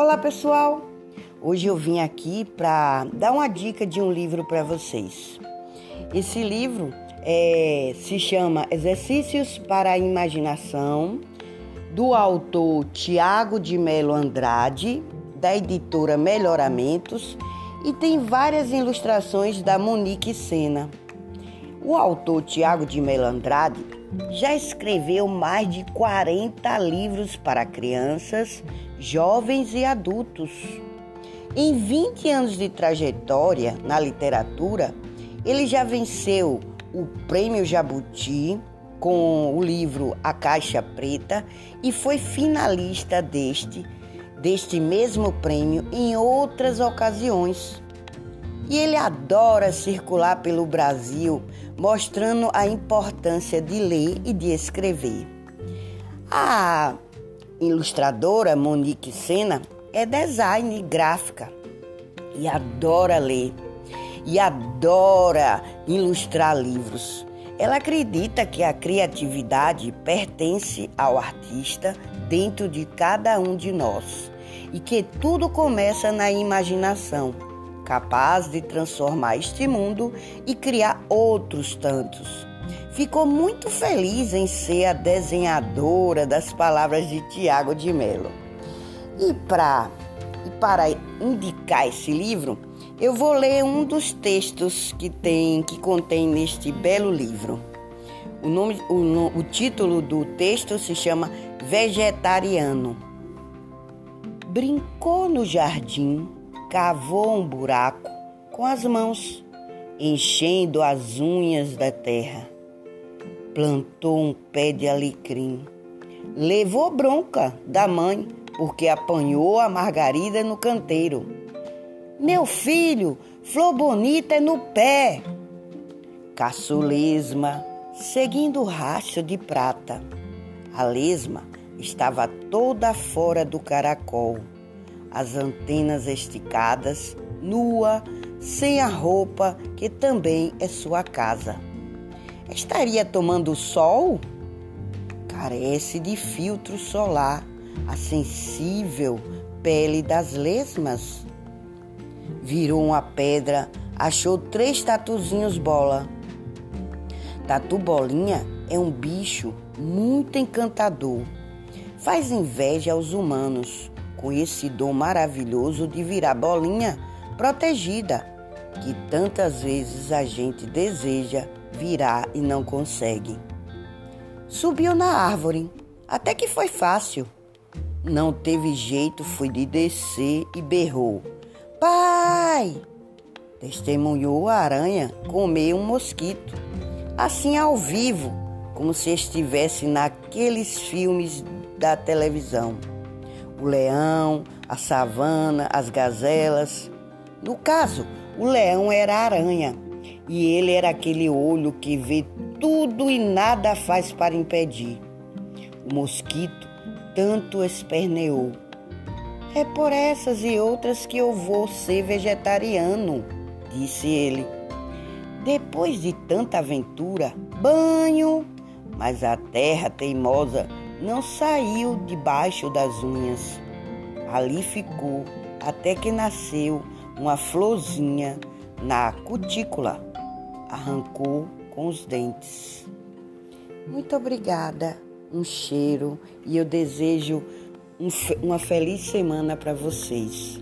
Olá pessoal! Hoje eu vim aqui para dar uma dica de um livro para vocês. Esse livro é, se chama Exercícios para a Imaginação, do autor Tiago de Melo Andrade, da editora Melhoramentos, e tem várias ilustrações da Monique Sena. O autor Tiago de Melo Andrade já escreveu mais de 40 livros para crianças, jovens e adultos. Em 20 anos de trajetória na literatura, ele já venceu o Prêmio Jabuti com o livro A Caixa Preta e foi finalista deste deste mesmo prêmio em outras ocasiões. E ele adora circular pelo Brasil, mostrando a importância de ler e de escrever. A ilustradora Monique Sena é design gráfica e adora ler e adora ilustrar livros. Ela acredita que a criatividade pertence ao artista dentro de cada um de nós e que tudo começa na imaginação capaz de transformar este mundo e criar outros tantos. Ficou muito feliz em ser a desenhadora das palavras de Tiago de Mello. E, e para indicar esse livro, eu vou ler um dos textos que tem que contém neste belo livro. O, nome, o, o título do texto se chama Vegetariano. Brincou no jardim cavou um buraco com as mãos, enchendo as unhas da terra. Plantou um pé de alecrim. Levou bronca da mãe porque apanhou a margarida no canteiro. Meu filho, flor bonita é no pé. Caçou lesma, seguindo o rastro de prata. A lesma estava toda fora do caracol as antenas esticadas, nua, sem a roupa que também é sua casa. Estaria tomando sol? Carece de filtro solar, a sensível pele das lesmas. Virou uma pedra, achou três tatuzinhos bola. Tatu bolinha é um bicho muito encantador. Faz inveja aos humanos com esse dom maravilhoso de virar bolinha protegida, que tantas vezes a gente deseja virar e não consegue. Subiu na árvore, até que foi fácil. Não teve jeito, foi de descer e berrou: Pai! Testemunhou a aranha comer um mosquito, assim ao vivo, como se estivesse naqueles filmes da televisão o leão, a savana, as gazelas. No caso, o leão era a aranha e ele era aquele olho que vê tudo e nada faz para impedir. O mosquito tanto esperneou. É por essas e outras que eu vou ser vegetariano, disse ele. Depois de tanta aventura, banho, mas a terra teimosa não saiu debaixo das unhas. Ali ficou até que nasceu uma florzinha na cutícula. Arrancou com os dentes. Muito obrigada, um cheiro e eu desejo um, uma feliz semana para vocês.